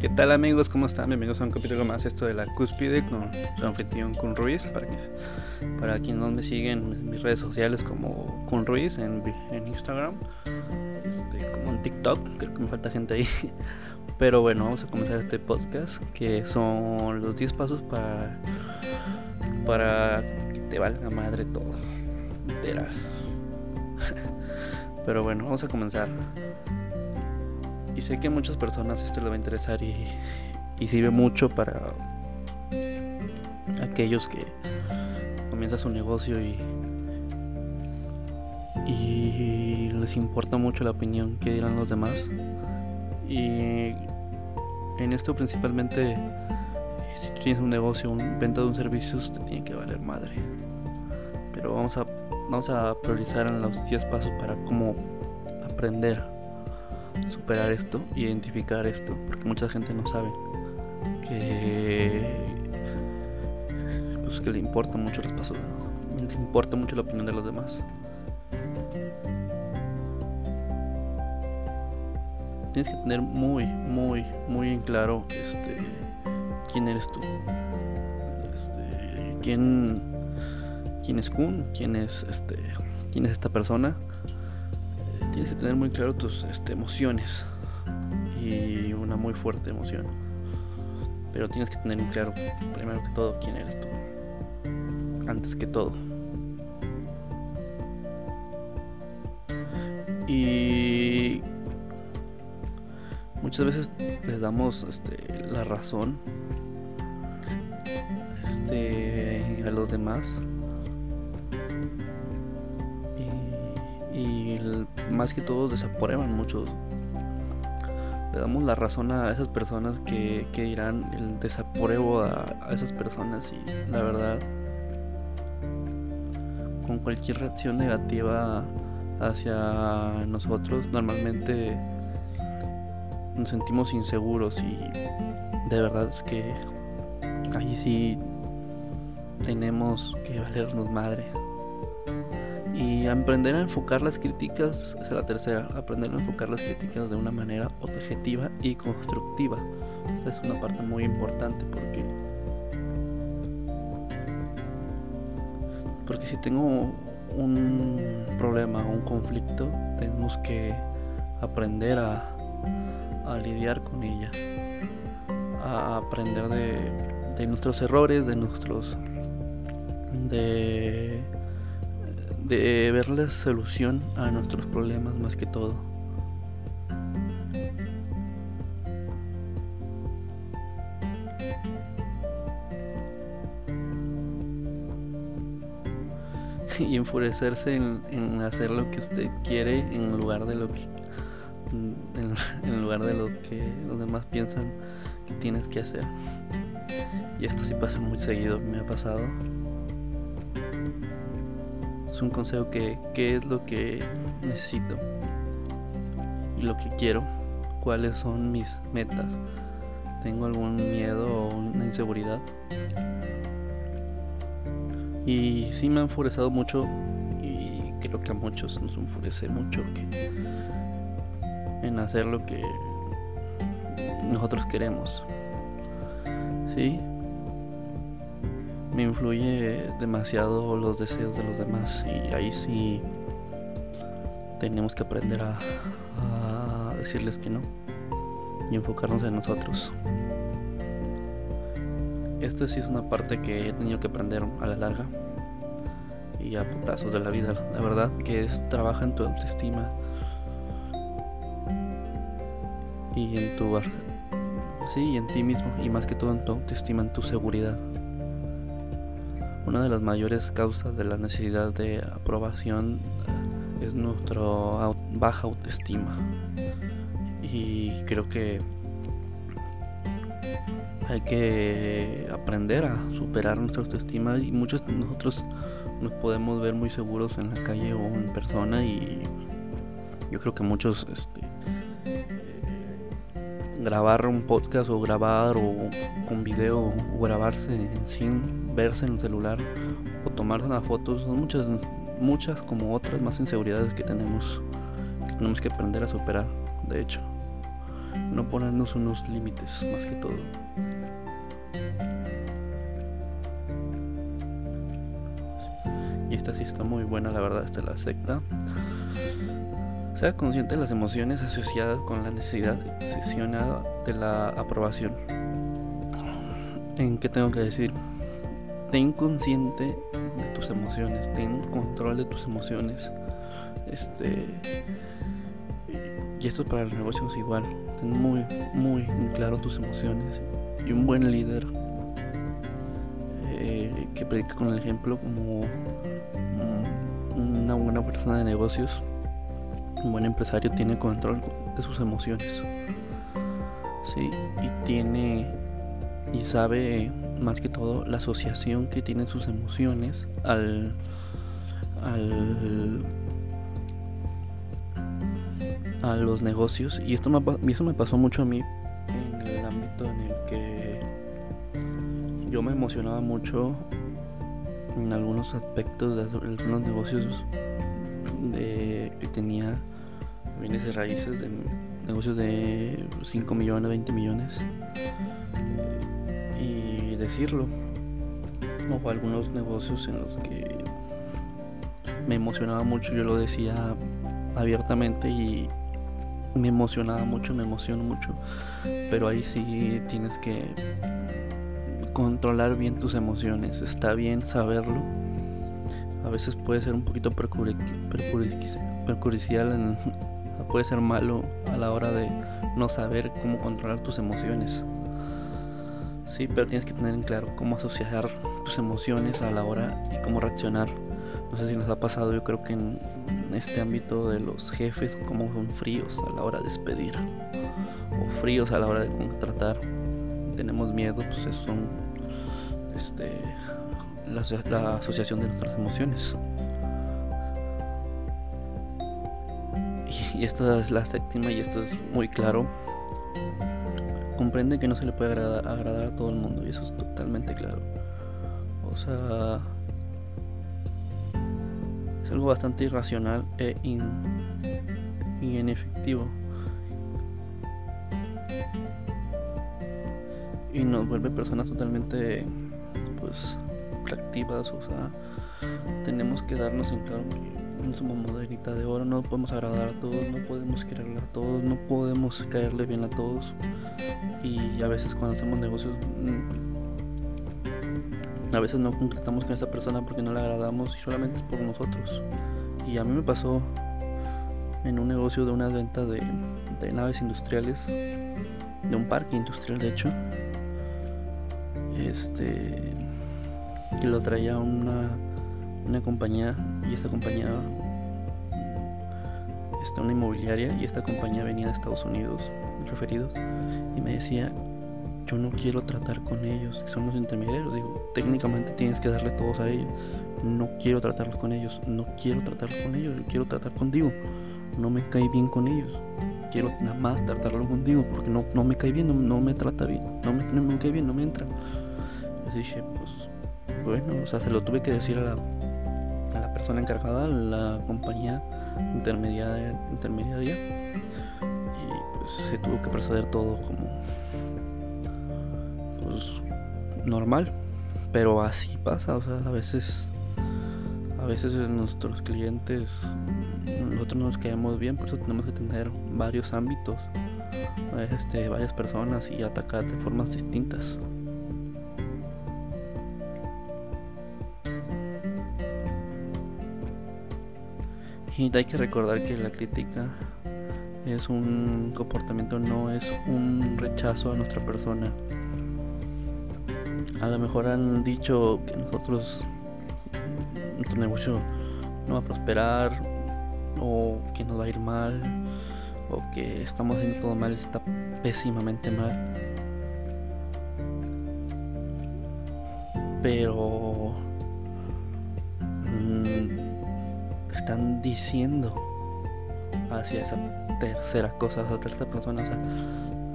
¿Qué tal amigos? ¿Cómo están? Bienvenidos a un capítulo más esto de la cúspide con su anfitrión Kun Ruiz. Para, que, para quienes no me siguen en mis redes sociales como Kun Ruiz en, Instagram, este, como en TikTok, creo que me falta gente ahí. Pero bueno, vamos a comenzar este podcast que son los 10 pasos para, para que te valga madre todo. Literal. Pero bueno, vamos a comenzar. Y sé que a muchas personas esto le va a interesar y, sirve mucho para aquellos que comienzan su negocio y, les importa mucho la opinión que dirán los demás. Y en esto principalmente, si tienes un negocio, un venta de un servicio, te tiene que valer madre. Pero vamos a, vamos a priorizar en los 10 pasos para cómo aprender superar esto, identificar esto, porque mucha gente no sabe que pues que le importa mucho los pasos, le importa mucho la opinión de los demás. Tienes que tener muy, muy, muy en claro este quién eres tú. Este, quién quién es Kun, quién es este quién es esta persona tienes que tener muy claro tus este, emociones y una muy fuerte emoción. Pero tienes que tener muy claro, primero que todo, quién eres tú. Antes que todo. Y muchas veces le damos este, la razón este, a los demás y más que todos desaprueban mucho. Le damos la razón a esas personas que, que dirán el desapruebo a, esas personas y la verdad con cualquier reacción negativa hacia nosotros normalmente nos sentimos inseguros y de verdad es que ahí sí tenemos que valernos madre. Y aprender a enfocar las críticas, es la tercera, aprender a enfocar las críticas de una manera objetiva y constructiva. Esta es una parte muy importante porque porque si tengo un problema o un conflicto, tenemos que aprender a, a lidiar con ella, a aprender de, de nuestros errores, de nuestros de de ver la solución a nuestros problemas más que todo. y enfurecerse en, hacer lo que usted quiere en lugar de lo que en, lugar de lo que los demás piensan que tienes que hacer y esto sí pasa muy seguido me ha pasado un consejo que qué es lo que necesito y lo que quiero, cuáles son mis metas. ¿Tengo algún miedo o una inseguridad? Y sí me ha enfurecido mucho y creo que a muchos nos enfurece mucho en hacer lo que nosotros queremos. ¿Sí? Me influye demasiado los deseos de los demás y ahí sí tenemos que aprender a, decirles que no y enfocarnos en nosotros. Esto sí es una parte que he tenido que aprender a la larga y a putazos de la vida, la verdad, que es trabaja en tu autoestima y en tu sí, y en ti mismo y más que todo en tu autoestima, en tu seguridad. Una de las mayores causas de la necesidad de aprobación eh, es nuestra baja autoestima. Y creo que hay que aprender a superar nuestra autoestima y muchos de nosotros nos podemos ver muy seguros en la calle o en persona y yo creo que muchos este, grabar un podcast o grabar o con video o grabarse sin verse en el celular o tomarse una foto son muchas muchas como otras más inseguridades que tenemos que tenemos que aprender a superar de hecho no ponernos unos límites más que todo. Y esta sí está muy buena, la verdad, esta es la secta. Sea consciente de las emociones asociadas con la necesidad obsesionada de la aprobación. ¿En qué tengo que decir? Ten consciente de tus emociones, ten control de tus emociones. Este y esto para los negocios igual. Ten muy, muy claro tus emociones. Y un buen líder eh, que predica con el ejemplo como una buena persona de negocios, un buen empresario tiene control de sus emociones. Sí, y tiene y sabe más que todo la asociación que tienen sus emociones al al a los negocios y esto me, me pasó mucho a mí en el ámbito en el que yo me emocionaba mucho en algunos aspectos de algunos negocios de, que tenía bienes raíces de negocios de 5 millones, 20 millones y decirlo o algunos negocios en los que me emocionaba mucho yo lo decía abiertamente y me emocionaba mucho, me emociono mucho, pero ahí sí tienes que controlar bien tus emociones, está bien saberlo. A veces puede ser un poquito perjudicial, puede ser malo a la hora de no saber cómo controlar tus emociones. Sí, pero tienes que tener en claro cómo asociar tus emociones a la hora y cómo reaccionar. No sé si nos ha pasado, yo creo que en, este ámbito de los jefes, como son fríos a la hora de despedir o fríos a la hora de contratar. Tenemos miedo, pues eso son este, la, asociación de nuestras emociones. Y, esta es la séptima y esto es muy claro. Comprende que no se le puede agradar a todo el mundo y eso es totalmente claro. O sea, es algo bastante irracional e in, inefectivo. Y nos vuelve personas totalmente pues reactivas, o sea, tenemos que darnos en claro que no somos modernita de oro, no podemos agradar a todos, no podemos quererle a todos, no podemos caerle bien a todos. Y a veces cuando hacemos negocios a veces no concretamos con esa persona porque no le agradamos y solamente es por nosotros. Y a mí me pasó en un negocio de una venta de, naves industriales, de un parque industrial de hecho. Este que lo traía una, una compañía y esta compañía está una inmobiliaria y esta compañía venía de Estados Unidos referidos y me decía yo no quiero tratar con ellos, son los intermediarios. Digo, técnicamente tienes que darle todos a ellos. No quiero tratarlos con ellos, no quiero tratarlos con ellos, yo quiero tratar contigo. No me cae bien con ellos. Quiero nada más tratarlo contigo porque no, no me cae bien, no, me trata bien, no me, no me cae bien, no me entra. Les dije, bueno, o sea, se lo tuve que decir a la, a la persona encargada, a la compañía intermediaria, intermediaria y pues se tuvo que proceder todo como normal. Pero así pasa, o sea, a veces a veces nuestros clientes nosotros nos quedamos bien, por eso tenemos que tener varios ámbitos, este, varias personas y atacar de formas distintas. Y hay que recordar que la crítica es un comportamiento, no es un rechazo a nuestra persona a lo mejor han dicho que nosotros, nuestro negocio no va a prosperar, o que nos va a ir mal, o que estamos haciendo todo mal, está pésimamente mal. Pero mm, están diciendo hacia esa tercera cosa, hacia tercera persona,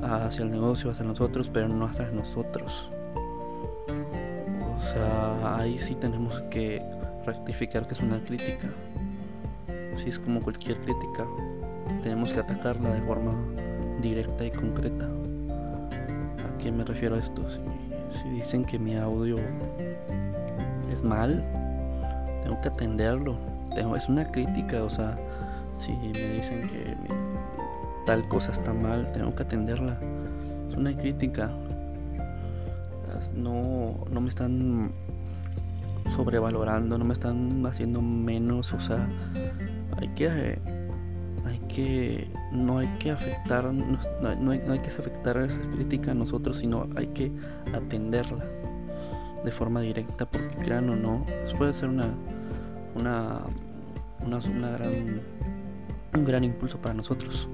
hacia el negocio, hacia nosotros, pero no hacia nosotros sea, ahí sí tenemos que rectificar que es una crítica. Si es como cualquier crítica, tenemos que atacarla de forma directa y concreta. ¿A qué me refiero a esto? Si, dicen que mi audio es mal, tengo que atenderlo. Es una crítica, o sea, si me dicen que tal cosa está mal, tengo que atenderla. Es una crítica. No, no me están sobrevalorando, no me están haciendo menos, o sea, hay que hay que no hay que afectar no, hay, que afectar esa crítica a nosotros, sino hay que atenderla de forma directa porque crean o no, puede ser una una una, una gran un gran impulso para nosotros.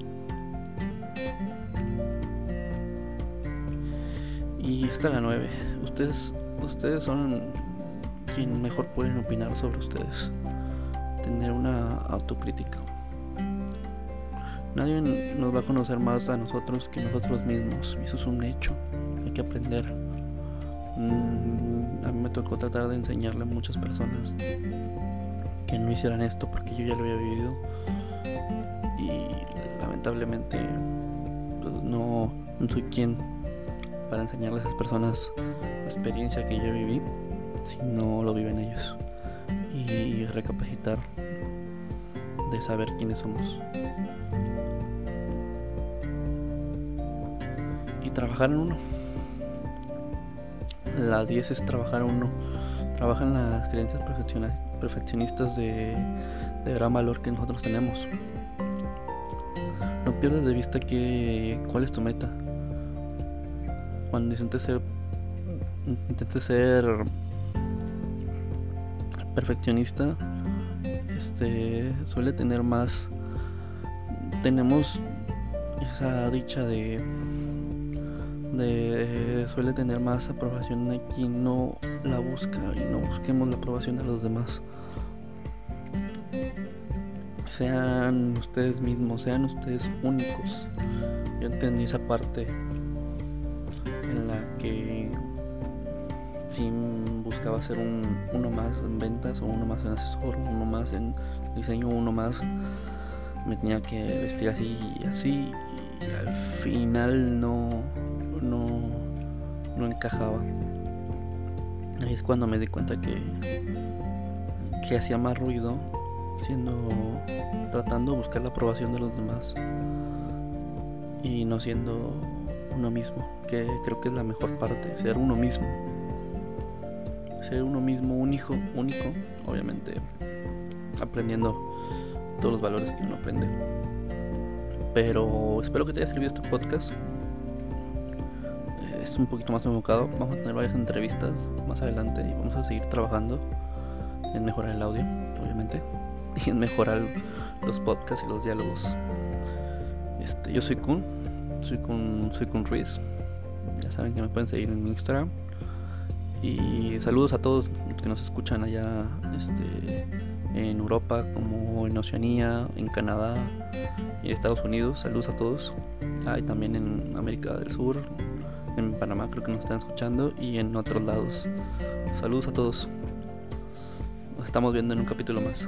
Y está la 9. Ustedes, ustedes son quien mejor pueden opinar sobre ustedes. Tener una autocrítica. Nadie nos va a conocer más a nosotros que nosotros mismos. Eso es un hecho. Hay que aprender. Mm, a mí me tocó tratar de enseñarle a muchas personas que no hicieran esto porque yo ya lo había vivido. Y lamentablemente pues, no, soy quien para enseñarle a esas personas la experiencia que yo viví si no lo viven ellos. Y recapacitar de saber quiénes somos. Y trabajar en uno. La 10 es trabajar en uno. Trabaja en las creencias perfeccionistas de, gran valor que nosotros tenemos. No pierdas de vista que cuál es tu meta. Cuando intentes ser intentes ser perfeccionista este suele tener más tenemos esa dicha de de suele tener más aprobación de quien no la busca y no busquemos la aprobación de los demás. Sean ustedes mismos sean ustedes únicos. Yo entendí esa parte en la que si buscaba ser un, uno más en ventas o uno más en asesor, uno más en diseño, uno más. Me tenía que vestir así y así y al final no no no encajaba. Ahí es cuando me di cuenta que que hacía más ruido siendo tratando de buscar la aprobación de los demás y no siendo uno mismo, que creo que es la mejor parte, ser uno mismo. Ser uno mismo único, único, obviamente aprendiendo todos los valores que uno aprende. Pero espero que te haya servido este podcast. Es un poquito más enfocado. Vamos a tener varias entrevistas más adelante y vamos a seguir trabajando en mejorar el audio, obviamente, y en mejorar los podcasts y los diálogos. Este, yo soy Kun, soy con, soy con Ruiz. Ya saben que me pueden seguir en Instagram. Y saludos a todos los que nos escuchan allá este, en Europa, como en Oceanía, en Canadá y en Estados Unidos. Saludos a todos. Ah, también en América del Sur, en Panamá creo que nos están escuchando y en otros lados. Saludos a todos. Nos estamos viendo en un capítulo más.